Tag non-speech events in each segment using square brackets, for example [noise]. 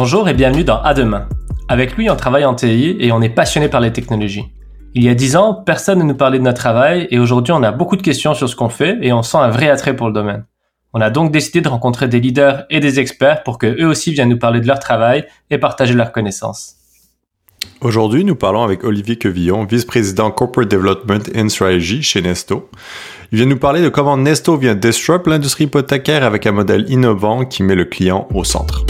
Bonjour et bienvenue dans À demain. Avec lui, on travaille en TI et on est passionné par les technologies. Il y a dix ans, personne ne nous parlait de notre travail et aujourd'hui, on a beaucoup de questions sur ce qu'on fait et on sent un vrai attrait pour le domaine. On a donc décidé de rencontrer des leaders et des experts pour que eux aussi viennent nous parler de leur travail et partager leurs connaissances. Aujourd'hui, nous parlons avec Olivier Quevillon, vice-président Corporate Development and Strategy chez Nesto. Il vient nous parler de comment Nesto vient disrupt l'industrie hypothécaire avec un modèle innovant qui met le client au centre.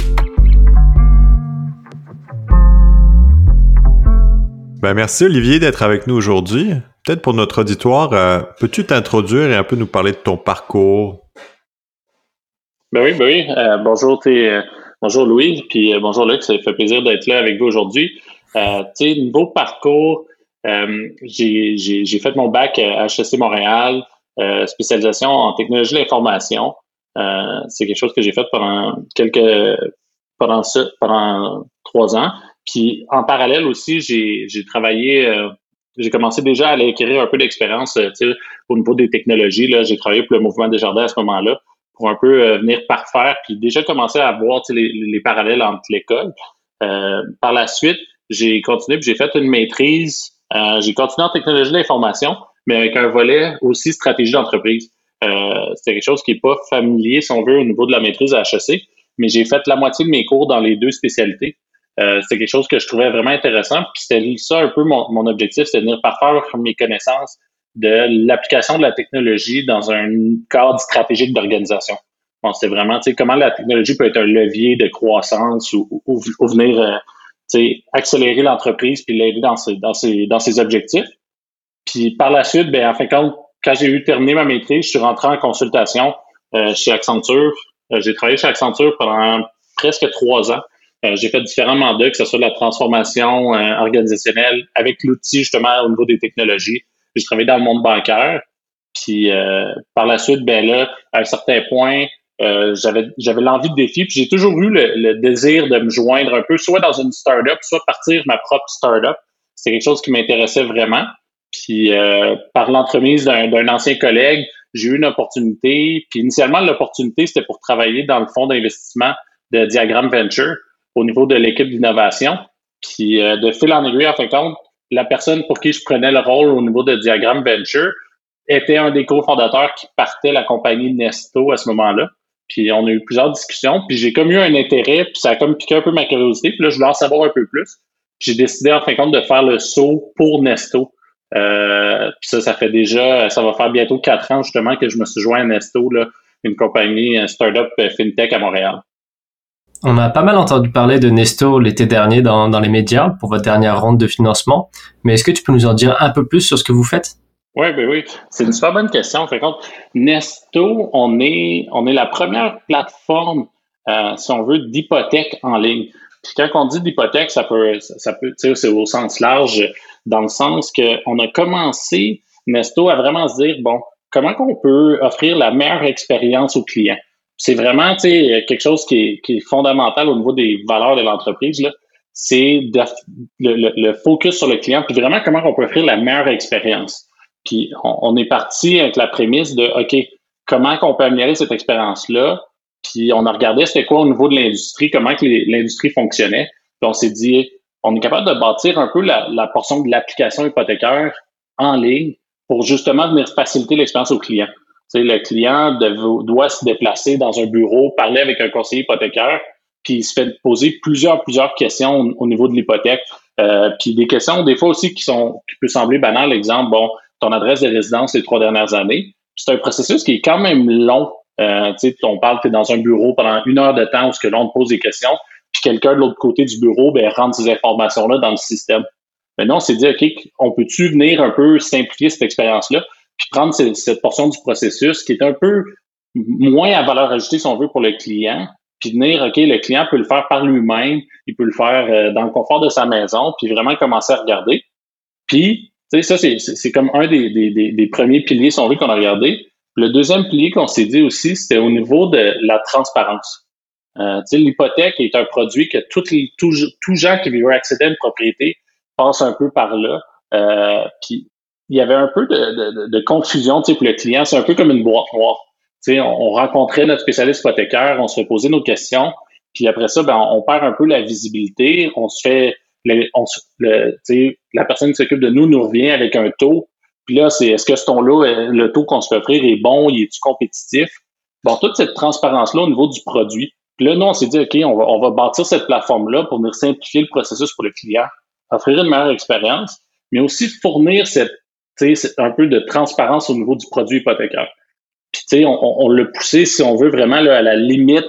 Ben, merci Olivier d'être avec nous aujourd'hui. Peut-être pour notre auditoire, euh, peux-tu t'introduire et un peu nous parler de ton parcours? Ben oui, ben oui. Euh, bonjour, euh, bonjour Louis, puis bonjour Luc, ça fait plaisir d'être là avec vous aujourd'hui. tu sais, niveau parcours, j'ai fait mon bac à HEC Montréal, spécialisation en technologie de l'information. C'est quelque chose que j'ai fait pendant quelques pendant trois ans. Puis en parallèle aussi, j'ai travaillé, euh, j'ai commencé déjà à acquérir un peu d'expérience euh, au niveau des technologies. J'ai travaillé pour le mouvement des jardins à ce moment-là pour un peu euh, venir parfaire, puis déjà commencer à voir les, les, parallèles entre l'école. par la suite, j'ai continué, j'ai fait une maîtrise. j'ai continué en technologie de l'information, mais avec un volet aussi stratégie d'entreprise. c'est quelque chose qui n'est pas familier, si on veut, au niveau de la maîtrise à HEC, mais j'ai fait la moitié de mes cours dans les deux spécialités. Euh, c'était quelque chose que je trouvais vraiment intéressant. Puis c'était ça un peu mon, mon objectif, c'était de venir parfaire mes connaissances de l'application de la technologie dans un cadre stratégique d'organisation. Bon, c'était vraiment, comment la technologie peut être un levier de croissance ou, ou, venir, euh, accélérer l'entreprise puis l'aider dans ses, dans, ses, dans ses objectifs. Puis par la suite, ben, en fin compte, quand j'ai eu terminé ma maîtrise, je suis rentré en consultation euh, chez Accenture. J'ai travaillé chez Accenture pendant presque trois ans. Euh, j'ai fait différents mandats, que ce soit la transformation euh, organisationnelle avec l'outil justement au niveau des technologies. J'ai travaillé dans le monde bancaire. Puis euh, par la suite, ben là, à un certain point, j'avais j'avais l'envie de défi. Puis j'ai toujours eu le, désir de me joindre un peu, soit dans une startup, soit partir ma propre startup. C'est quelque chose qui m'intéressait vraiment. Puis par l'entremise d'un ancien collègue, j'ai eu une opportunité. Puis initialement, l'opportunité, c'était pour travailler dans le fonds d'investissement de Diagram Venture au niveau de l'équipe d'innovation. Puis euh, de fil en aiguille, en fin de compte, la personne pour qui je prenais le rôle au niveau de Diagram Venture était un des cofondateurs qui partait la compagnie Nesto à ce moment-là. Puis on a eu plusieurs discussions, puis j'ai comme eu un intérêt, puis ça a comme piqué un peu ma curiosité, puis là, je voulais en savoir un peu plus. Puis j'ai décidé en fin de compte de faire le saut pour Nesto. Euh, puis ça, ça fait déjà, ça va faire bientôt quatre ans justement que je me suis joint à Nesto, là, une compagnie, un startup euh, fintech à Montréal. On a pas mal entendu parler de Nesto l'été dernier dans, les médias pour votre dernière ronde de financement, mais est-ce que tu peux nous en dire un peu plus sur ce que vous faites? Oui, ben oui, c'est une super bonne question. Nesto, on est, on est la première plateforme, euh, si on veut, d'hypothèque en ligne. Puis quand on dit d'hypothèque, ça peut, ça peut, c'est au sens large, dans le sens qu'on a commencé Nesto à vraiment se dire, bon, comment qu'on peut offrir la meilleure expérience aux clients? C'est vraiment quelque chose qui est, fondamental au niveau des valeurs de l'entreprise. C'est le, le, focus sur le client, puis vraiment comment on peut offrir la meilleure expérience. Puis on, est parti avec la prémisse de OK, comment qu'on peut améliorer cette expérience-là? Puis on a regardé c'était quoi au niveau de l'industrie, comment que l'industrie fonctionnait. Puis on s'est dit, on est capable de bâtir un peu la, la portion de l'application hypothécaire en ligne pour justement venir faciliter l'expérience au client le client doit se déplacer dans un bureau, parler avec un conseiller hypothécaire, puis il se fait poser plusieurs, plusieurs questions au, niveau de l'hypothèque. Euh, puis des questions, des fois aussi, qui sont qui peut sembler banales. Exemple, bon, ton adresse de résidence les trois dernières années. C'est un processus qui est quand même long. Euh, on parle que dans un bureau pendant une heure de temps où ce que l'on te pose des questions, puis quelqu'un de l'autre côté du bureau ben, rentre ces informations-là dans le système. Maintenant, on s'est dit, OK, on peut-tu venir un peu simplifier cette expérience-là? Puis prendre cette, portion du processus qui est un peu moins à valeur ajoutée, si on veut, pour le client, puis venir, OK, le client peut le faire par lui-même, il peut le faire euh, dans le confort de sa maison, puis vraiment commencer à regarder. Puis, tu sais, ça, c'est comme un des, des, des, premiers piliers, si on veut, qu'on a regardé. Le deuxième pilier qu'on s'est dit aussi, c'était au niveau de la transparence. Euh, l'hypothèque est un produit que tous les tout, gens qui veulent accéder à une propriété passent un peu par là. Euh, puis il y avait un peu de, de, de confusion pour le client. C'est un peu comme une boîte noire. on, on rencontrait notre spécialiste hypothécaire, on se posait nos questions, Puis après ça, ben, on perd un peu la visibilité. On se fait, le, la personne qui s'occupe de nous nous revient avec un taux. Puis là, c'est est-ce que ce ton-là, euh, le taux qu'on se fait offrir est bon, il est-tu compétitif? Bon, toute cette transparence-là au niveau du produit. Puis là, nous, on s'est dit, OK, on va, on va bâtir cette plateforme-là pour venir simplifier le processus pour le client, offrir une meilleure expérience, mais aussi fournir cette, un peu de transparence au niveau du produit hypothécaire. Puis, tu sais, on, on, l'a poussé, si on veut, vraiment là, à la limite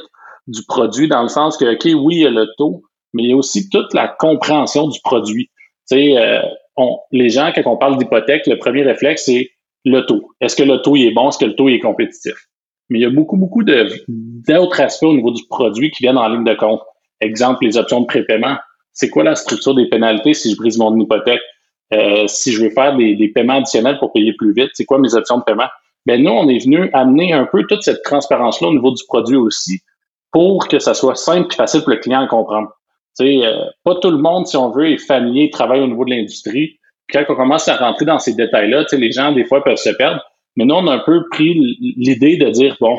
du produit, dans le sens que, OK, oui, il y a le taux, mais il y a aussi toute la compréhension du produit. Tu sais, euh, les gens, quand on parle d'hypothèque, le premier réflexe, c'est le taux. Est-ce que le taux est bon? Est-ce que le taux est compétitif? Mais il y a beaucoup, beaucoup d'autres aspects au niveau du produit qui viennent en ligne de compte. Exemple, les options de prépaiement. C'est quoi la structure des pénalités si je brise mon hypothèque? Euh, si je veux faire des, des, paiements additionnels pour payer plus vite, c'est quoi mes options de paiement? Ben nous, on est venu amener un peu toute cette transparence-là au niveau du produit aussi pour que ça soit simple et facile pour le client à comprendre. Euh, pas tout le monde, si on veut, est familier, travaille au niveau de l'industrie. Quand on commence à rentrer dans ces détails-là, les gens, des fois, peuvent se perdre. Mais nous, on a un peu pris l'idée de dire, bon,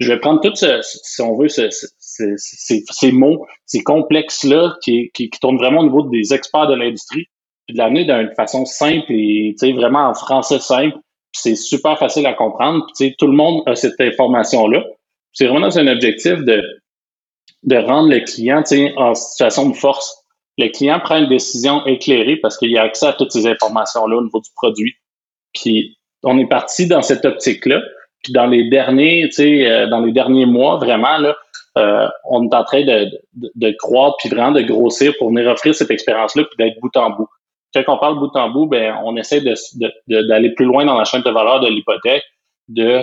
je vais prendre tout ce, si on veut, ces mots, ces complexes-là qui, qui, tournent vraiment au niveau des experts de l'industrie, de l'amener d'une façon simple et vraiment en français simple. C'est super facile à comprendre. Tout le monde a cette information-là. C'est vraiment un objectif de de rendre le client en situation de force. Le client prend une décision éclairée parce qu'il a accès à toutes ces informations-là au niveau du produit. Puis on est parti dans cette optique-là. Puis dans les derniers, tu sais, euh, dans les derniers mois, vraiment, là, euh, on est en train de, de, de, croître puis vraiment de grossir pour venir offrir cette expérience-là puis d'être bout en bout. Quand on parle bout en bout, ben on essaie d'aller de, plus loin dans la chaîne de valeur de l'hypothèque, de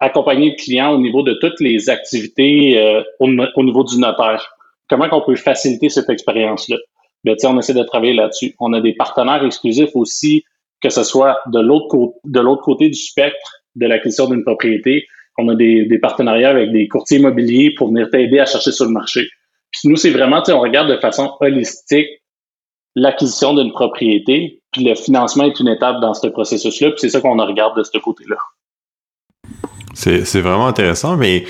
accompagner le client au niveau de toutes les activités euh, au, niveau du notaire. Comment on peut faciliter cette expérience-là? Ben, on essaie de travailler là-dessus. On a des partenaires exclusifs aussi, que ce soit de l'autre côté, de l'autre côté du spectre de l'acquisition d'une propriété. On a des, des, partenariats avec des courtiers immobiliers pour venir t'aider à chercher sur le marché. Puis nous, c'est vraiment, on regarde de façon holistique l'acquisition d'une propriété, puis le financement est une étape dans ce processus-là, puis c'est ça qu'on regarde de ce côté-là. C'est vraiment intéressant, mais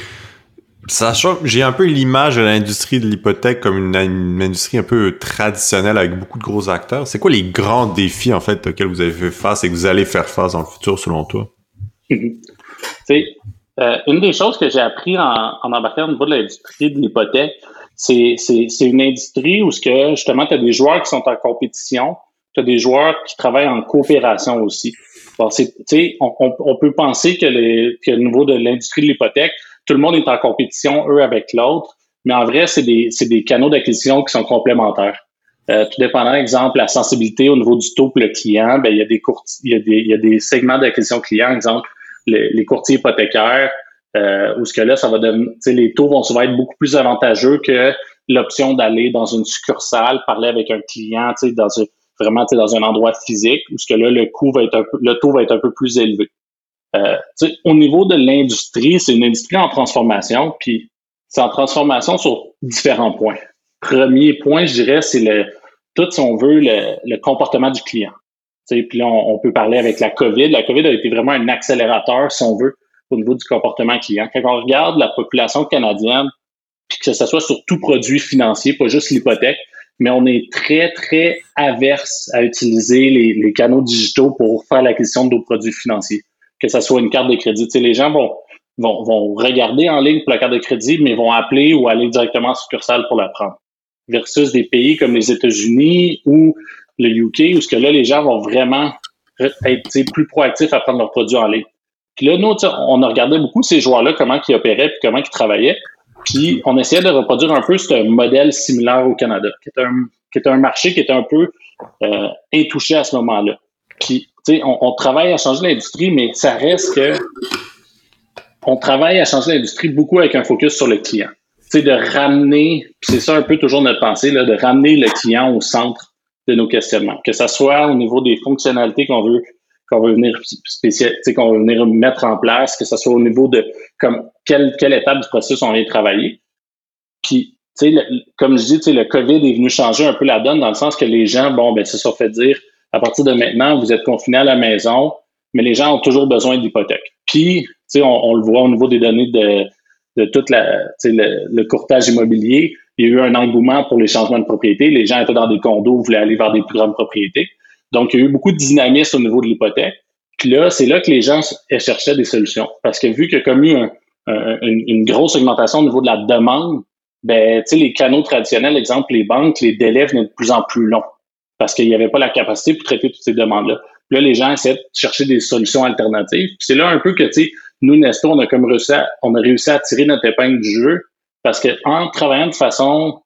sachant j'ai un peu l'image de l'industrie de l'hypothèque comme une, industrie un peu traditionnelle avec beaucoup de gros acteurs. C'est quoi les grands défis en fait auxquels vous avez fait face et que vous allez faire face dans le futur selon toi? euh, une des choses que j'ai appris en, en embarquant au niveau de l'industrie de l'hypothèque, c'est une industrie où ce que justement tu as des joueurs qui sont en compétition, tu as des joueurs qui travaillent en coopération aussi. Bon, on, on, peut penser que, les, que au niveau de l'industrie de l'hypothèque, tout le monde est en compétition, eux avec l'autre, mais en vrai, c'est des, des canaux d'acquisition qui sont complémentaires. Euh, tout dépendant, exemple, la sensibilité au niveau du taux pour le client, ben, il, y a des il, y a des, il y a des segments d'acquisition client, exemple, les, courtiers hypothécaires, euh, où ce que là, ça va donner, les taux vont souvent être beaucoup plus avantageux que l'option d'aller dans une succursale, parler avec un client, dans une, vraiment dans un endroit physique où ce que là, le coût va être un peu, le taux va être un peu plus élevé. Euh, au niveau de l'industrie, c'est une industrie en transformation, puis c'est en transformation sur différents points. Premier point, je dirais, c'est le tout, si on veut, le, comportement du client. Puis là, on, peut parler avec la COVID. La COVID a été vraiment un accélérateur, si on veut, au niveau du comportement client. Quand on regarde la population canadienne, puis que ce soit sur tout produit financier, pas juste l'hypothèque, mais on est très, très averse à utiliser les, canaux digitaux pour faire l'acquisition de nos produits financiers, que ce soit une carte de crédit. Les gens vont, vont, vont regarder en ligne pour la carte de crédit, mais vont appeler ou aller directement en succursale pour la prendre. Versus des pays comme les États-Unis ou le UK, où ce que là, les gens vont vraiment être plus proactifs à prendre leurs produits en ligne. Puis là, nous, on a regardé beaucoup ces joueurs-là, comment ils opéraient puis comment ils travaillaient. Puis on essayait de reproduire un peu ce modèle similaire au Canada, qui est un, est marché qui était un peu euh, intouché à ce moment-là. Puis, tu sais, on, travaille à changer l'industrie, mais ça reste que on travaille à changer l'industrie beaucoup avec un focus sur le client. Tu sais, de ramener, c'est ça un peu toujours notre pensée, de ramener le client au centre de nos questionnements. Que ça soit au niveau des fonctionnalités qu'on veut qu'on veut venir qu'on venir mettre en place, que ce soit au niveau de comme quelle, quelle étape du processus on vient travailler. Puis, comme je dis, le COVID est venu changer un peu la donne dans le sens que les gens, bon, ben, se sont fait dire, à partir de maintenant, vous êtes confinés à la maison, mais les gens ont toujours besoin d'hypothèque. Puis, sais, on, le voit au niveau des données de, de tout le, le courtage immobilier, il y a eu un engouement pour les changements de propriété. Les gens étaient dans des condos, voulaient aller vers des plus grandes propriétés. Donc, il y a eu beaucoup de dynamisme au niveau de l'hypothèque. Puis là, c'est là que les gens cherchaient des solutions. Parce que vu qu'il y a comme eu une, grosse augmentation au niveau de la demande, ben, les canaux traditionnels, exemple les banques, les délais venaient de plus en plus longs parce qu'il n'y avait pas la capacité pour traiter toutes ces demandes-là. Là, les gens essaient de chercher des solutions alternatives. C'est là un peu que, tu sais, nous, Nesto, on a comme réussi à, on a réussi à tirer notre épingle du jeu parce qu'en travaillant de façon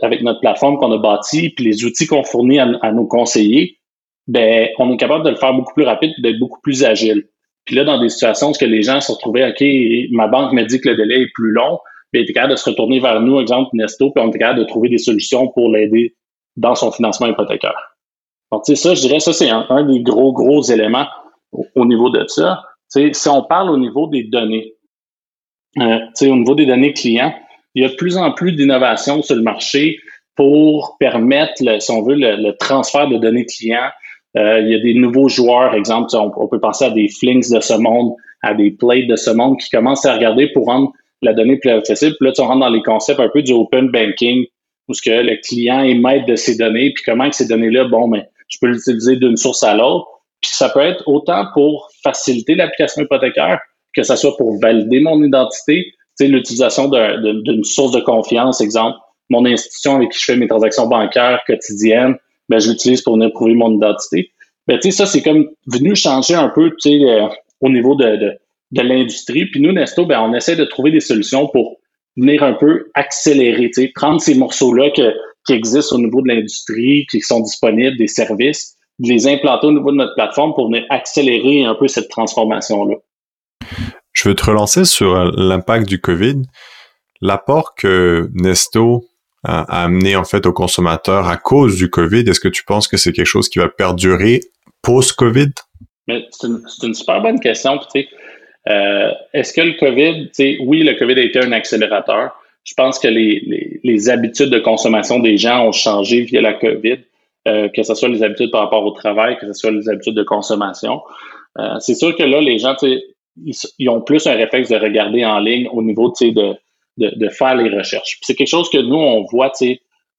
avec notre plateforme qu'on a bâtie, puis les outils qu'on fournit à, nos conseillers, ben, on est capable de le faire beaucoup plus rapide d'être beaucoup plus agile. Puis là, dans des situations où les gens se retrouvaient, OK, ma banque me dit que le délai est plus long, ben, il est capable de se retourner vers nous, exemple Nesto, puis on est capable de trouver des solutions pour l'aider dans son financement hypothécaire. Donc, tu sais, ça, je dirais, ça, c'est un, des gros, gros éléments au, niveau de ça. Si on parle au niveau des données, euh, au niveau des données clients, il y a de plus en plus d'innovations sur le marché pour permettre, si on veut, le, transfert de données clients. Euh, il y a des nouveaux joueurs, exemple, on, peut penser à des Flings de ce monde, à des Plates de ce monde qui commencent à regarder pour rendre la donnée plus accessible. Puis là, tu rentres dans les concepts un peu du open banking, où ce que le client est maître de ces données, puis comment que ces données-là, bon, mais je peux l'utiliser d'une source à l'autre. Puis ça peut être autant pour faciliter l'application hypothécaire que ça soit pour valider mon identité, l'utilisation d'une source de confiance, exemple, mon institution avec qui je fais mes transactions bancaires quotidiennes, ben, je l'utilise pour venir prouver mon identité. Ben, ça, c'est comme venu changer un peu euh, au niveau de, de, de l'industrie. Puis nous, Nesto, ben, on essaie de trouver des solutions pour venir un peu accélérer, prendre ces morceaux-là qui existent au niveau de l'industrie, qui sont disponibles, des services, de les implanter au niveau de notre plateforme pour venir accélérer un peu cette transformation-là. Je veux te relancer sur euh, l'impact du COVID. L'apport que Nesto a amené en fait aux consommateurs à cause du COVID, est-ce que tu penses que c'est quelque chose qui va perdurer post-COVID? C'est une, super bonne question. Euh, est-ce que le COVID, oui, le COVID a été un accélérateur. Je pense que les, habitudes de consommation des gens ont changé via la COVID, euh, que ce soit les habitudes par rapport au travail, que ce soit les habitudes de consommation. c'est sûr que là, les gens, ils, ont plus un réflexe de regarder en ligne au niveau de, de, faire les recherches. C'est quelque chose que nous, on voit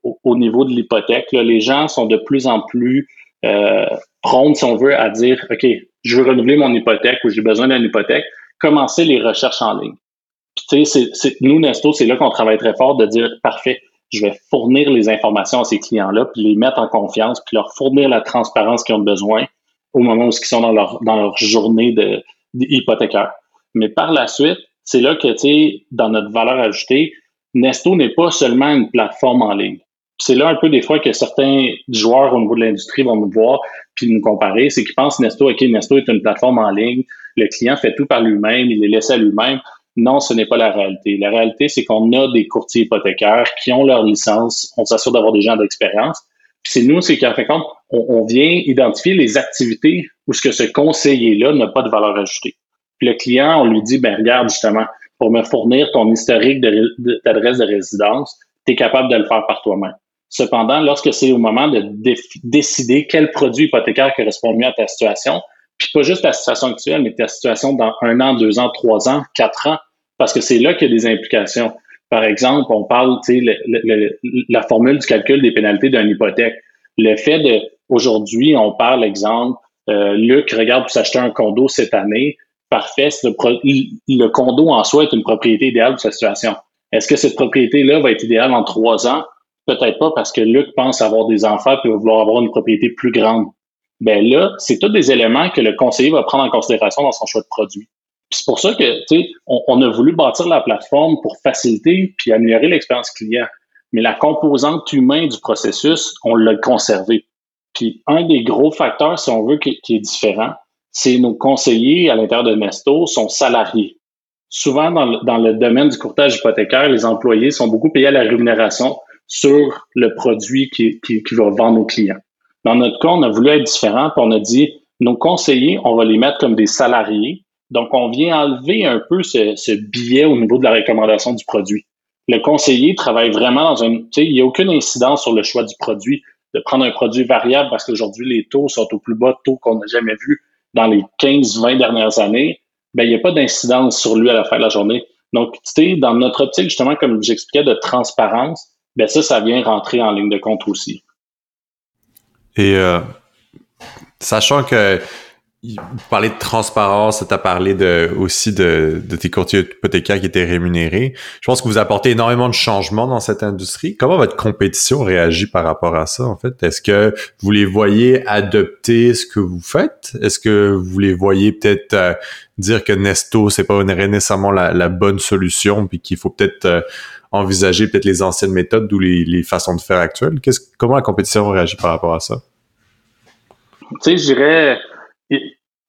au, au niveau de l'hypothèque. Les gens sont de plus en plus euh, si on veut, à dire OK, je veux renouveler mon hypothèque ou j'ai besoin d'une hypothèque, commencer les recherches en ligne. Nous, Nesto, c'est là qu'on travaille très fort de dire parfait, je vais fournir les informations à ces clients-là, puis les mettre en confiance, puis leur fournir la transparence qu'ils ont besoin au moment où ils sont dans leur, dans leur journée de, hypothécaire. Mais par la suite, c'est là que, tu sais, dans notre valeur ajoutée, Nesto n'est pas seulement une plateforme en ligne. C'est là un peu des fois que certains joueurs au niveau de l'industrie vont nous voir puis nous comparer, c'est qu'ils pensent Nesto, OK, Nesto est une plateforme en ligne, le client fait tout par lui-même, il est laissé à lui-même. Non, ce n'est pas la réalité. La réalité, c'est qu'on a des courtiers hypothécaires qui ont leur licence, on s'assure d'avoir des gens d'expérience. Puis c'est nous, c'est qu'en fait compte, on, vient identifier les activités où ce que ce conseiller-là n'a pas de valeur ajoutée. Puis le client, on lui dit, ben regarde justement, pour me fournir ton historique d'adresse de, résidence, tu es capable de le faire par toi-même. Cependant, lorsque c'est au moment de décider quel produit hypothécaire correspond mieux à ta situation, puis pas juste ta situation actuelle, mais ta situation dans un an, deux ans, trois ans, quatre ans, parce que c'est là qu'il y a des implications. Par exemple, on parle, tu sais, la formule du calcul des pénalités d'une hypothèque. Le fait de, aujourd'hui, on parle, exemple, euh, Luc regarde pour s'acheter un condo cette année. Parfait, le, condo en soi est une propriété idéale de sa situation. Est-ce que cette propriété-là va être idéale en trois ans? Peut-être pas parce que Luc pense avoir des enfants et va vouloir avoir une propriété plus grande. Ben là, c'est tous des éléments que le conseiller va prendre en considération dans son choix de produit. C'est pour ça que, on, on, a voulu bâtir la plateforme pour faciliter puis améliorer l'expérience client. Mais la composante humaine du processus, on l'a conservé. Puis un des gros facteurs, si on veut, qui, est différent, c'est nos conseillers à l'intérieur de Nesto sont salariés. Souvent, dans le, domaine du courtage hypothécaire, les employés sont beaucoup payés à la rémunération sur le produit qui, qui, va vendre aux clients. Dans notre cas, on a voulu être différent, puis on a dit, nos conseillers, on va les mettre comme des salariés. Donc, on vient enlever un peu ce, billet au niveau de la recommandation du produit. Le conseiller travaille vraiment dans un, sais, il n'y a aucune incidence sur le choix du produit de prendre un produit variable parce qu'aujourd'hui, les taux sont au plus bas taux qu'on n'a jamais vu dans les 15-20 dernières années, ben, il n'y a pas d'incidence sur lui à la fin de la journée. Donc, tu sais, dans notre optique, justement, comme j'expliquais, de transparence, ben ça, ça vient rentrer en ligne de compte aussi. Et euh, sachant que vous parlez de transparence, tu as parlé de, aussi de, de tes courtiers hypothécaires qui étaient rémunérés. Je pense que vous apportez énormément de changements dans cette industrie. Comment votre compétition réagit par rapport à ça, en fait? Est-ce que vous les voyez adopter ce que vous faites? Est-ce que vous les voyez peut-être euh, dire que Nesto, c'est pas nécessairement la, bonne solution, puis qu'il faut peut-être euh, envisager peut-être les anciennes méthodes ou les, les façons de faire actuelles? comment la compétition réagit par rapport à ça? Tu sais, je dirais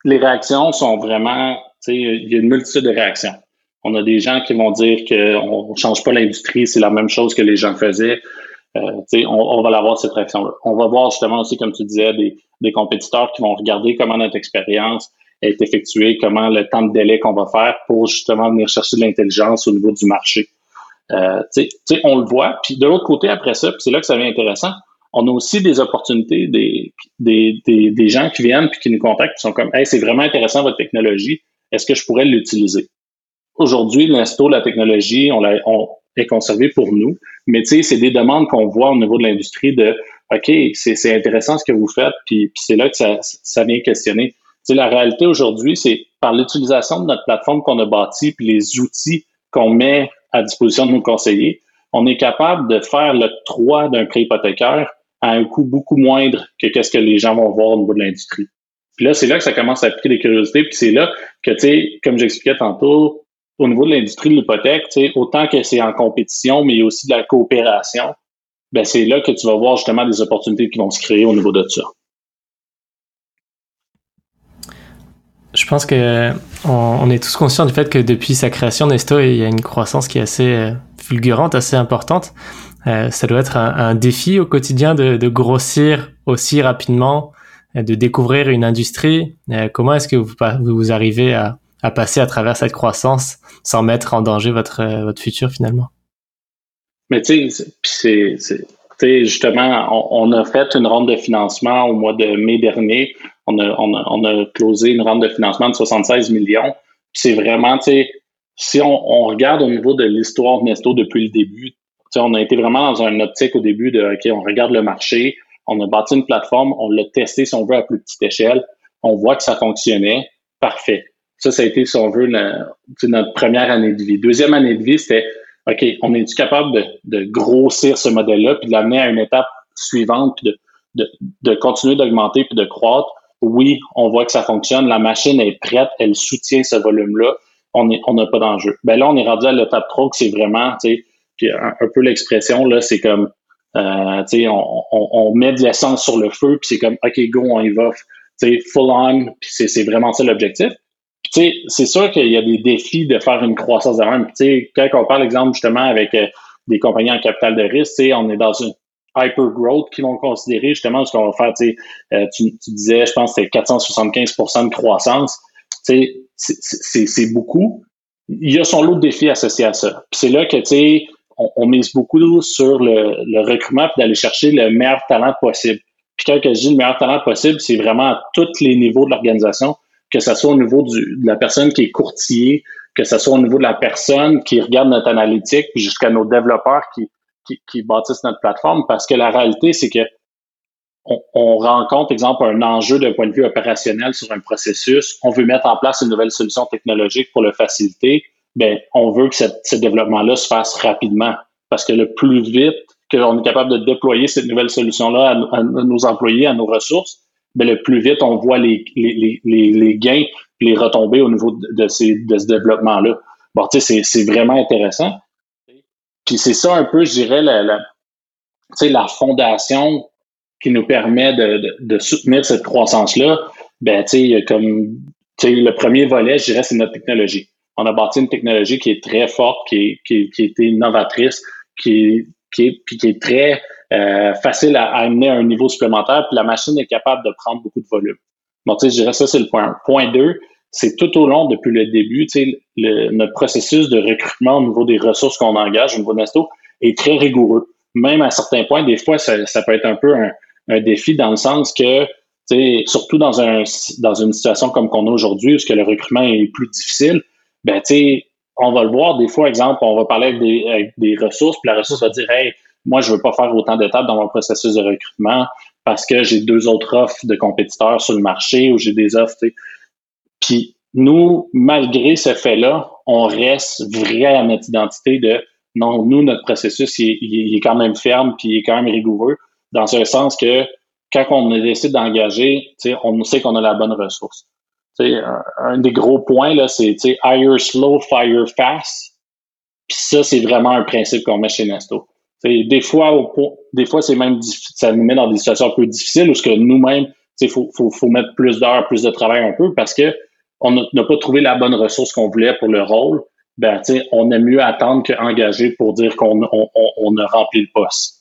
les réactions sont vraiment, il y a une multitude de réactions. On a des gens qui vont dire qu'on ne change pas l'industrie, c'est la même chose que les gens faisaient. Euh, on, on, va avoir cette réaction-là. On va voir justement aussi, comme tu disais, des, des compétiteurs qui vont regarder comment notre expérience est effectuée, comment le temps de délai qu'on va faire pour justement venir chercher de l'intelligence au niveau du marché. Euh, on le voit. Puis de l'autre côté, après ça, c'est là que ça devient intéressant, on a aussi des opportunités, des, des, des, gens qui viennent puis qui nous contactent, qui sont comme Hey, c'est vraiment intéressant votre technologie, est-ce que je pourrais l'utiliser? Aujourd'hui, l'insto, la technologie, on, l'a, on est conservé pour nous, mais tu sais, c'est des demandes qu'on voit au niveau de l'industrie de OK, c'est, intéressant ce que vous faites, puis, puis c'est là que ça, ça vient questionner. Tu sais, la réalité aujourd'hui, c'est par l'utilisation de notre plateforme qu'on a bâtie, puis les outils qu'on met à disposition de nos conseillers, on est capable de faire le 3 d'un prêt hypothécaire à un coût beaucoup moindre que qu'est-ce que les gens vont voir au niveau de l'industrie. Puis là, c'est là que ça commence à piquer des curiosités, puis c'est là que, tu sais, comme j'expliquais tantôt, au niveau de l'industrie de l'hypothèque, tu sais, autant que c'est en compétition, mais il y a aussi de la coopération, ben c'est là que tu vas voir justement des opportunités qui vont se créer au niveau de ça. Je pense que on, est tous conscients du fait que depuis sa création, Nesto, il y a une croissance qui est assez euh, fulgurante, assez importante. Euh, ça doit être un, défi au quotidien de, grossir aussi rapidement, euh, de découvrir une industrie. Euh, comment est-ce que vous, vous arrivez à, passer à travers cette croissance sans mettre en danger votre, votre futur finalement? Mais tu sais, justement, on, a fait une ronde de financement au mois de mai dernier. On a, on a, closé une ronde de financement de 76 millions. C'est vraiment, tu sais, si on, on, regarde au niveau de l'histoire de Nesto depuis le début, on a été vraiment dans un optique au début de OK, on regarde le marché, on a bâti une plateforme, on l'a testé, si on veut, à plus petite échelle, on voit que ça fonctionnait, parfait. Ça, ça a été, si on veut, notre première année de vie. Deuxième année de vie, c'était OK, on est-tu capable de, grossir ce modèle-là, puis de l'amener à une étape suivante, puis de continuer d'augmenter, puis de croître? Oui, on voit que ça fonctionne, la machine est prête, elle soutient ce volume-là, on n'a on pas d'enjeu. Ben là, on est rendu à l'étape 3 que c'est vraiment, tu sais, puis un, peu l'expression, là, c'est comme, euh, tu sais, on, on, on, met de l'essence sur le feu, puis c'est comme, OK, go, on y va, tu sais, full on, puis c'est vraiment ça l'objectif. Tu sais, c'est sûr qu'il y a des défis de faire une croissance de même. Tu sais, quand on parle, exemple, justement, avec euh, des compagnies en capital de risque, tu sais, on est dans une hyper growth qui vont considérer justement ce qu'on va faire. Euh, tu, tu, disais, je pense que c'était 475 de croissance. C'est beaucoup. Il y a son lot de défis associés à ça. Puis c'est là que, tu sais, on, mise beaucoup sur le, recrutement et d'aller chercher le meilleur talent possible. Puis quand je dis le meilleur talent possible, c'est vraiment à tous les niveaux de l'organisation, que ce soit au niveau de la personne qui est courtier, que ce soit au niveau de la personne qui regarde notre analytique, jusqu'à nos développeurs qui, qui, bâtissent notre plateforme, parce que la réalité, c'est que on, on, rencontre, exemple, un enjeu d'un point de vue opérationnel sur un processus, on veut mettre en place une nouvelle solution technologique pour le faciliter, ben, on veut que ce développement-là se fasse rapidement. Parce que le plus vite qu'on est capable de déployer cette nouvelle solution-là à, nos employés, à nos ressources, ben, le plus vite on voit les, les, les, les gains les retombées au niveau de, ces, de ce développement-là. Bon, tu sais, c'est vraiment intéressant. Puis c'est ça un peu, je dirais, la, la, la fondation qui nous permet de, de, de soutenir cette croissance-là. Ben, tu sais, comme le premier volet, je dirais, c'est notre technologie on a bâti une technologie qui est très forte, qui, est, qui, qui innovatrice, qui, est, qui est très euh, facile à, amener à un niveau supplémentaire, puis la machine est capable de prendre beaucoup de volume. Donc, je dirais ça, c'est le point Point 2, c'est tout au long, depuis le début, le, notre processus de recrutement au niveau des ressources qu'on engage au niveau de Nesto est très rigoureux. Même à certains points, des fois, ça, peut être un peu un, défi dans le sens que surtout dans, un, dans une situation comme qu'on a aujourd'hui, où que le recrutement est plus difficile, ben, tu sais, on va le voir des fois, exemple, on va parler avec des, ressources, puis la ressource va dire, hey, moi, je veux pas faire autant d'étapes dans mon processus de recrutement parce que j'ai deux autres offres de compétiteurs sur le marché ou j'ai des offres. Puis nous, malgré ce fait-là, on reste vrai à notre identité de non, nous, notre processus, il, est quand même ferme puis il est quand même rigoureux, dans un sens que quand on décide d'engager, on sait qu'on a la bonne ressource. Un, un, des gros points, là, c'est hire slow, fire fast. Puis ça, c'est vraiment un principe qu'on met chez Nesto. des fois, des fois, c'est même ça nous met dans des situations un peu difficiles où ce que nous-mêmes, il faut, faut, faut mettre plus d'heures, plus de travail un peu parce que on n'a pas trouvé la bonne ressource qu'on voulait pour le rôle, ben, on aime mieux attendre qu'engager pour dire qu'on on, a rempli le poste.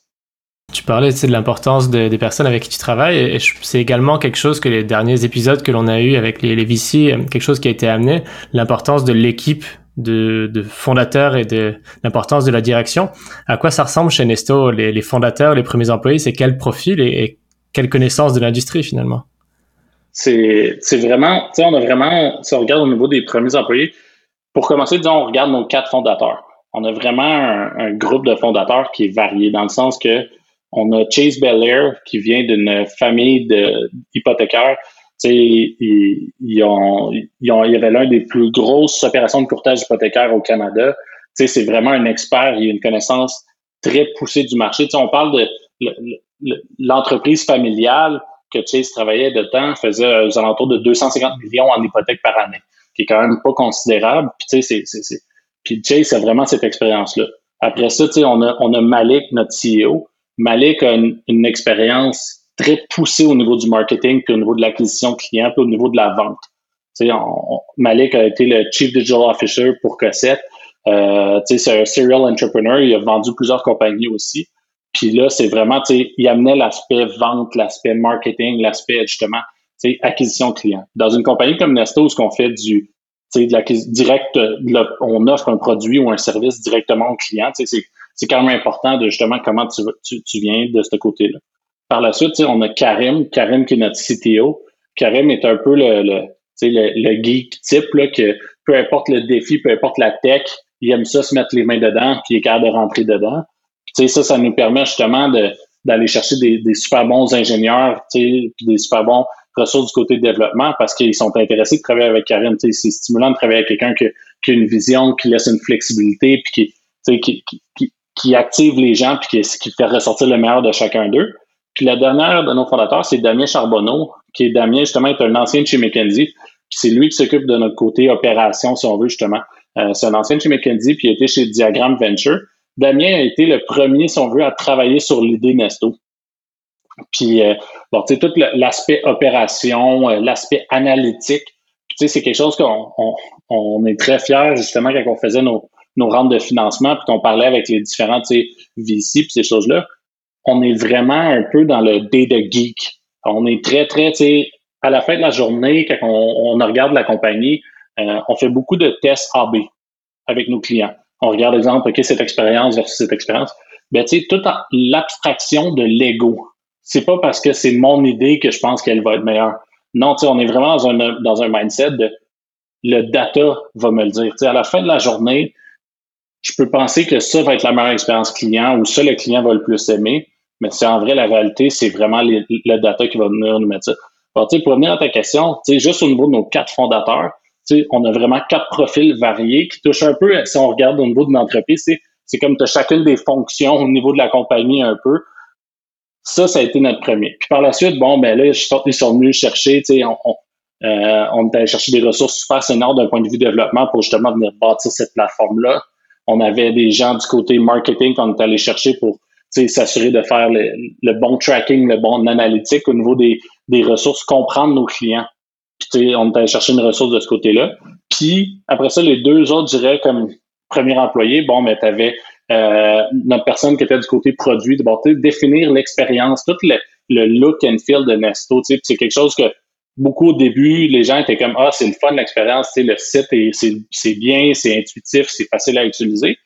Tu parlais de l'importance des personnes avec qui tu travailles c'est également quelque chose que les derniers épisodes que l'on a eu avec les, les VC, euh, quelque chose qui a été amené, l'importance de l'équipe de, fondateurs et de l'importance de la direction. À quoi ça ressemble chez Nesto, les, fondateurs, les premiers employés, c'est quel profil et, et quelle connaissance de l'industrie finalement? c'est, vraiment, tu sais, on a vraiment, si on regarde au niveau des premiers employés, pour commencer, disons, on regarde nos quatre fondateurs. On a vraiment un, groupe de fondateurs qui est varié dans le sens que on a Chase Belair qui vient d'une famille d'hypothécaires. Ils, ils, ont, ils, il y avait l'un des plus grosses opérations de courtage hypothécaire au Canada. C'est vraiment un expert. Il a une connaissance très poussée du marché. On parle de l'entreprise familiale que Chase travaillait de temps faisait aux alentours de 250 millions en hypothèque par année, qui est quand même pas considérable. Puis, Chase a vraiment cette expérience-là. Après ça, on a, on a Malik, notre CEO. Malik a une, expérience très poussée au niveau du marketing, puis au niveau de l'acquisition client, puis au niveau de la vente. Malik a été le Chief Digital Officer pour Cossette. Euh, c'est un serial entrepreneur. Il a vendu plusieurs compagnies aussi. Puis là, c'est vraiment, il amenait l'aspect vente, l'aspect marketing, l'aspect justement, acquisition client. Dans une compagnie comme Nesto, ce qu'on fait du, de l'acquisition direct, on offre un produit ou un service directement au client, sais, c'est quand même important de justement comment tu, tu, tu viens de ce côté-là. Par la suite, on a Karim, Karim qui est notre CTO. Karim est un peu le, le, le, le geek type, là, que peu importe le défi, peu importe la tech, il aime ça se mettre les mains dedans, puis il est capable de rentrer dedans ça, ça nous permet justement de, d'aller chercher des, des, super bons ingénieurs, puis des super bons ressources du côté développement parce qu'ils sont intéressés de travailler avec Karim. C'est stimulant de travailler avec quelqu'un qui, qui, a une vision, qui laisse une flexibilité, puis qui, qui, qui, qui, active les gens, puis qui, qui fait ressortir le meilleur de chacun d'eux. Puis la dernière de nos fondateurs, c'est Damien Charbonneau, qui est Damien, justement, est un ancien de chez McKenzie. Puis c'est lui qui s'occupe de notre côté opération, si on veut, justement. Euh, c'est un ancien de chez McKenzie, puis il était chez Diagram Venture. Damien a été le premier, si on veut, à travailler sur l'idée Nesto. Puis, euh, bon, tu sais, tout l'aspect opération, euh, l'aspect analytique, tu sais, c'est quelque chose qu'on on, est très fiers, justement, quand on faisait nos, nos rentes de financement, puis qu'on parlait avec les différents, VC, puis ces choses-là. On est vraiment un peu dans le data geek. On est très, très, tu sais, à la fin de la journée, quand on, regarde la compagnie, euh, on fait beaucoup de tests AB avec nos clients on regarde l'exemple, OK, cette expérience versus cette expérience. Ben, tu sais, toute l'abstraction de l'ego. C'est pas parce que c'est mon idée que je pense qu'elle va être meilleure. Non, tu sais, on est vraiment dans un, dans un mindset de le data va me le dire. Tu sais, à la fin de la journée, je peux penser que ça va être la meilleure expérience client ou ça, le client va le plus aimer. Mais c'est en vrai, la réalité, c'est vraiment le data qui va venir nous mettre ça. Alors, pour revenir à ta question, juste au niveau de nos quatre fondateurs, on a vraiment quatre profils variés qui touchent un peu, si on regarde au niveau de l'entreprise, c'est comme tu as chacune des fonctions au niveau de la compagnie un peu. Ça, ça a été notre premier. Puis par la suite, bon, ben là, ils sont venus chercher, on, on, euh, on est allé chercher des ressources super seniors d'un point de vue développement pour justement venir bâtir cette plateforme-là. On avait des gens du côté marketing qu'on est allé chercher pour s'assurer de faire le, le, bon tracking, le bon analytique au niveau des, des ressources, comprendre nos clients. Puis, on est allé chercher une ressource de ce côté-là. Puis, après ça, les deux autres, je dirais, comme premier employé, bon, mais tu avais euh, notre personne qui était du côté produit, de définir l'expérience, tout le, look and feel de Nesto. C'est quelque chose que beaucoup au début, les gens étaient comme Ah, c'est le fun l'expérience, le site c'est bien, c'est intuitif, c'est facile à utiliser.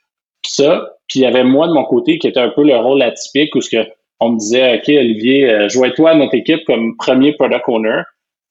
Puis ça, puis il y avait moi de mon côté qui était un peu le rôle atypique où ce que on me disait OK, Olivier, euh, joins-toi à notre équipe comme premier product owner.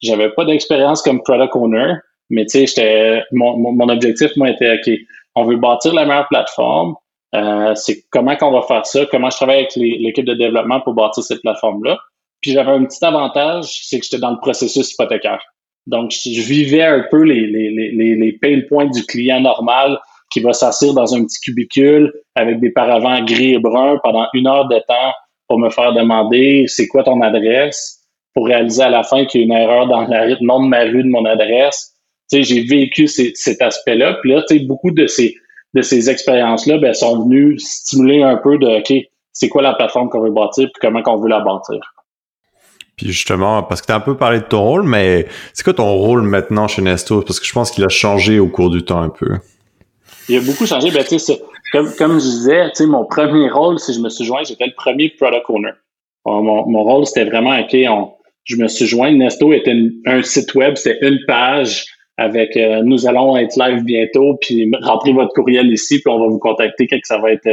J'avais pas d'expérience comme product owner, mais tu sais, j'étais mon, mon, objectif, moi, était OK, on veut bâtir la meilleure plateforme. Euh, c'est comment qu'on va faire ça, comment je travaille avec l'équipe de développement pour bâtir cette plateforme-là? Puis j'avais un petit avantage, c'est que j'étais dans le processus hypothécaire. Donc, je vivais un peu les, les, les, les pain points du client normal qui va s'asseoir dans un petit cubicule avec des paravents gris et bruns pendant une heure de temps pour me faire demander c'est quoi ton adresse? Pour réaliser à la fin qu'il y a une erreur dans le nom de ma rue de mon adresse. Tu sais, j'ai vécu cet aspect-là. Puis là, tu sais, beaucoup de ces, de ces expériences-là ben, sont venues stimuler un peu de OK, c'est quoi la plateforme qu'on veut bâtir puis comment qu'on veut la bâtir. Puis justement, parce que tu as un peu parlé de ton rôle, mais c'est quoi ton rôle maintenant chez Nesto? Parce que je pense qu'il a changé au cours du temps un peu. Il a beaucoup changé. Ben, comme, comme je disais, mon premier rôle, si je me suis joint, j'étais le premier product owner. Mon, mon rôle, c'était vraiment, OK, je me suis joint. Nesto était un site web, c'était une page avec euh, nous allons être live bientôt, puis rentrez votre courriel ici, puis on va vous contacter quand ça va être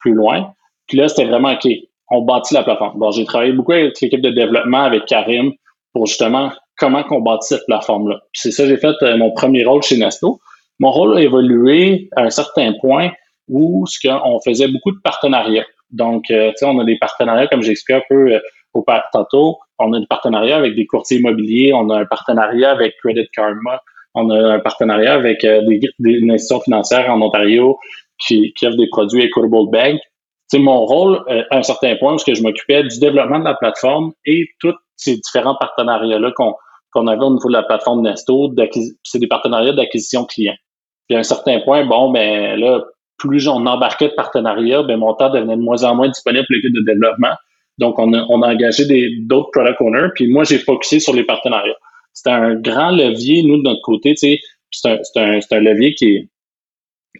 plus loin. Puis là, c'était vraiment OK on bâtit la plateforme. J'ai travaillé beaucoup avec l'équipe de développement, avec Karim, pour justement comment on bâtit cette plateforme-là. C'est ça, j'ai fait euh, mon premier rôle chez Nesto. Mon rôle a évolué à un certain point où ce qu'on faisait beaucoup de partenariats. Donc, euh, tu sais, on a des partenariats, comme j'expliqué un peu euh, au tantôt, on a des partenariats avec des courtiers immobiliers, on a un partenariat avec Credit Karma, on a un partenariat avec des, des, institutions financières en Ontario qui, qui offrent des produits Equitable Bank c'est mon rôle, euh, à un certain point, parce que je m'occupais du développement de la plateforme et tous ces différents partenariats-là qu'on qu'on avait au niveau de la plateforme Nesto, c'est des partenariats d'acquisition client. Puis à un certain point, bon, ben là, plus on embarquait de partenariats, ben mon temps devenait de moins en moins disponible pour l'équipe de développement. Donc, on a, on a engagé d'autres product owners, puis moi, j'ai focusé sur les partenariats. C'était un grand levier, nous, de notre côté, tu sais, c'est un, un, un, levier qui est,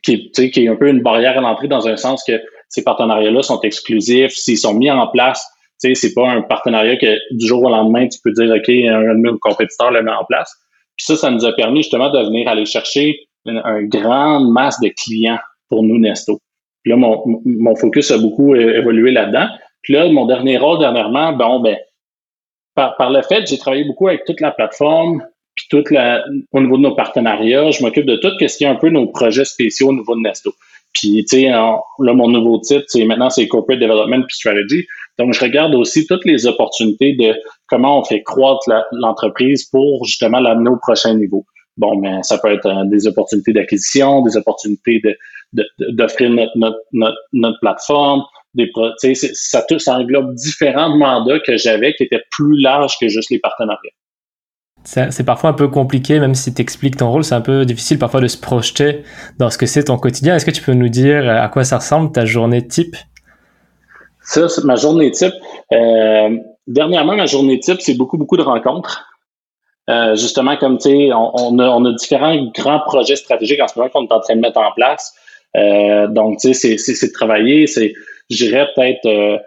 qui qui est un peu une barrière à l'entrée dans un sens que ces partenariats-là sont exclusifs, s'ils sont mis en place, tu sais, c'est pas un partenariat que du jour au lendemain, tu peux dire, OK, un de nos compétiteurs le met en place. Puis ça, ça nous a permis justement de venir aller chercher une, grande masse de clients pour nous, Nesto. Puis là, mon, mon focus a beaucoup évolué là-dedans. Puis là, mon dernier rôle dernièrement, bon, ben, par, par le fait, j'ai travaillé beaucoup avec toute la plateforme, puis toute au niveau de nos partenariats, je m'occupe de tout ce qui est un peu nos projets spéciaux au niveau de Nesto. Puis, tu sais, là, mon nouveau titre, maintenant, c'est Corporate Development puis Strategy. Donc, je regarde aussi toutes les opportunités de comment on fait croître l'entreprise pour justement l'amener au prochain niveau. Bon, mais ça peut être euh, des opportunités d'acquisition, des opportunités de, d'offrir notre, notre, notre, plateforme, des ça, ça englobe différents mandats que j'avais qui étaient plus larges que juste les partenariats c'est parfois un peu compliqué, même si tu expliques ton rôle, c'est un peu difficile parfois de se projeter dans ce que c'est ton quotidien. Est-ce que tu peux nous dire à quoi ça ressemble ta journée type? Ça, c'est ma journée type. Euh, dernièrement, ma journée type, c'est beaucoup, beaucoup de rencontres. Euh, justement, comme tu sais, on, a, différents grands projets stratégiques en ce moment qu'on est en train de mettre en place. Euh, donc, tu sais, c'est de travailler, c'est, je dirais peut-être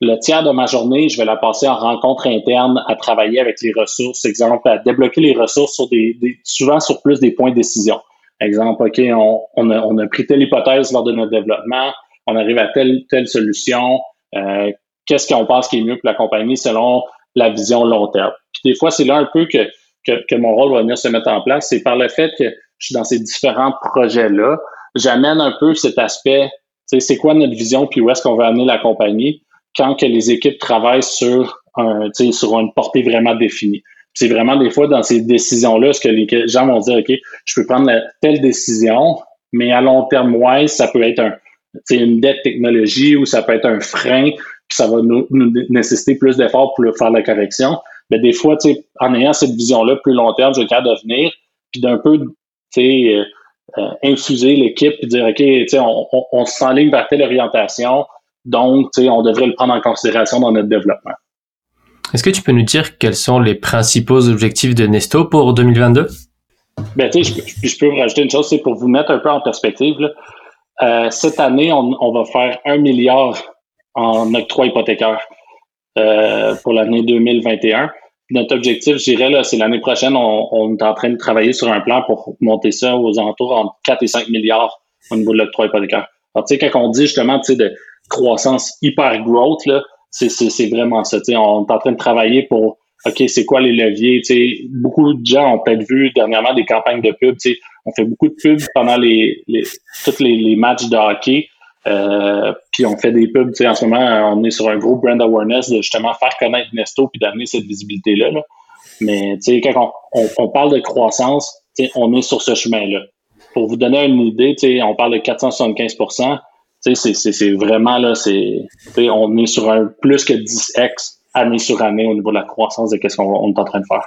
le tiers de ma journée, je vais la passer en rencontre interne à travailler avec les ressources, exemple, à débloquer les ressources sur des, souvent sur plus des points de décision. Exemple, OK, on, on, a, on a pris telle hypothèse lors de notre développement, on arrive à telle telle solution, euh, qu'est-ce qu'on pense qui est mieux pour la compagnie selon la vision long terme? Puis des fois, c'est là un peu que, que, mon rôle va venir se mettre en place. C'est par le fait que je suis dans ces différents projets-là, j'amène un peu cet aspect, c'est quoi notre vision, puis où est-ce qu'on veut amener la compagnie? Quand que les équipes travaillent sur, sur une portée vraiment définie. C'est vraiment des fois dans ces décisions-là, ce que les gens vont dire, OK, je peux prendre telle décision, mais à long terme, ouais, ça peut être un, une dette technologie ou ça peut être un frein, puis ça va nous, nécessiter plus d'efforts pour faire la correction. Mais des fois, en ayant cette vision-là plus long terme, je cas de venir, puis d'un peu, euh, euh, infuser l'équipe, puis dire, OK, on, on, on s'enligne vers telle orientation, donc, on devrait le prendre en considération dans notre développement. Est-ce que tu peux nous dire quels sont les principaux objectifs de Nesto pour 2022? Ben, je, je, peux vous rajouter une chose, c'est pour vous mettre un peu en perspective. Euh, cette année, on, va faire un milliard en octroi hypothécaire euh, pour l'année 2021. Notre objectif, je dirais, c'est l'année prochaine, on, est en train de travailler sur un plan pour monter ça aux alentours entre 4 et 5 milliards au niveau de l'octroi hypothécaire. Tu sais, quand on dit justement, tu de croissance hyper growth, là, c'est, vraiment ça. on est en train de travailler pour OK, c'est quoi les leviers? sais, beaucoup de gens ont peut-être vu dernièrement des campagnes de pub. sais, On fait beaucoup de pubs pendant les, les tous les, matchs de hockey. Euh, puis on fait des pubs, en ce moment, on est sur un gros brand awareness de justement faire connaître Nesto puis d'amener cette visibilité-là. Mais quand on, on, parle de croissance, on est sur ce chemin-là. Pour vous donner une idée, on parle de 475% c'est vraiment là, c'est on est sur un plus que 10x année sur année au niveau de la croissance de ce qu'on est en train de faire.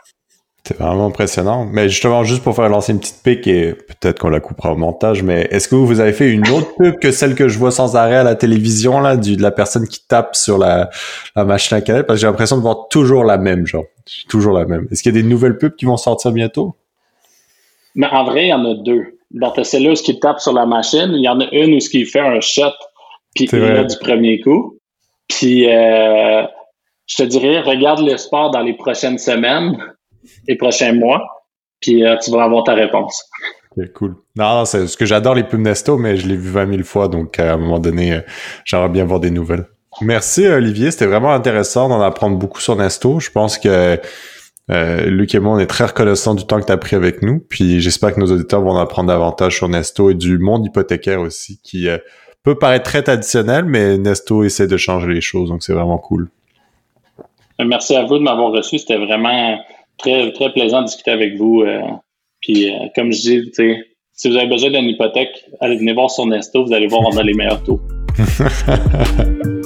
C'est vraiment impressionnant. Mais justement, juste pour faire lancer une petite pique et peut-être qu'on la coupera au montage, mais est-ce que vous avez fait une autre pub que celle que je vois sans arrêt à la télévision, là, du, de la personne qui tape sur la, la machine à café? Parce que j'ai l'impression de voir toujours la même, genre. Toujours la même. Est-ce qu'il y a des nouvelles pubs qui vont sortir bientôt? Mais en vrai, il y en a deux. Dans celle-là où qui tape sur la machine, il y en a une où ce qui fait un shot, puis il a du premier coup. Puis, euh, je te dirais, regarde le sport dans les prochaines semaines [laughs] et prochains mois, puis euh, tu vas avoir ta réponse. C'est cool. Non, c'est ce que j'adore les pubs Nesto, mais je l'ai vu 20 000 fois, donc à un moment donné, euh, j'aimerais bien voir des nouvelles. Merci Olivier, c'était vraiment intéressant d'en apprendre beaucoup sur Nesto. Je pense que euh, Luc et moi, on est très reconnaissants du temps que tu as pris avec nous. Puis j'espère que nos auditeurs vont en apprendre davantage sur Nesto et du monde hypothécaire aussi, qui peut paraître très traditionnel, mais Nesto essaie de changer les choses, donc c'est vraiment cool. Merci à vous de m'avoir reçu. C'était vraiment très, très plaisant de discuter avec vous. Euh, puis, euh, comme je dis, si vous avez besoin d'une hypothèque, allez venir voir sur Nesto. Vous allez voir, on a les meilleurs taux. [laughs]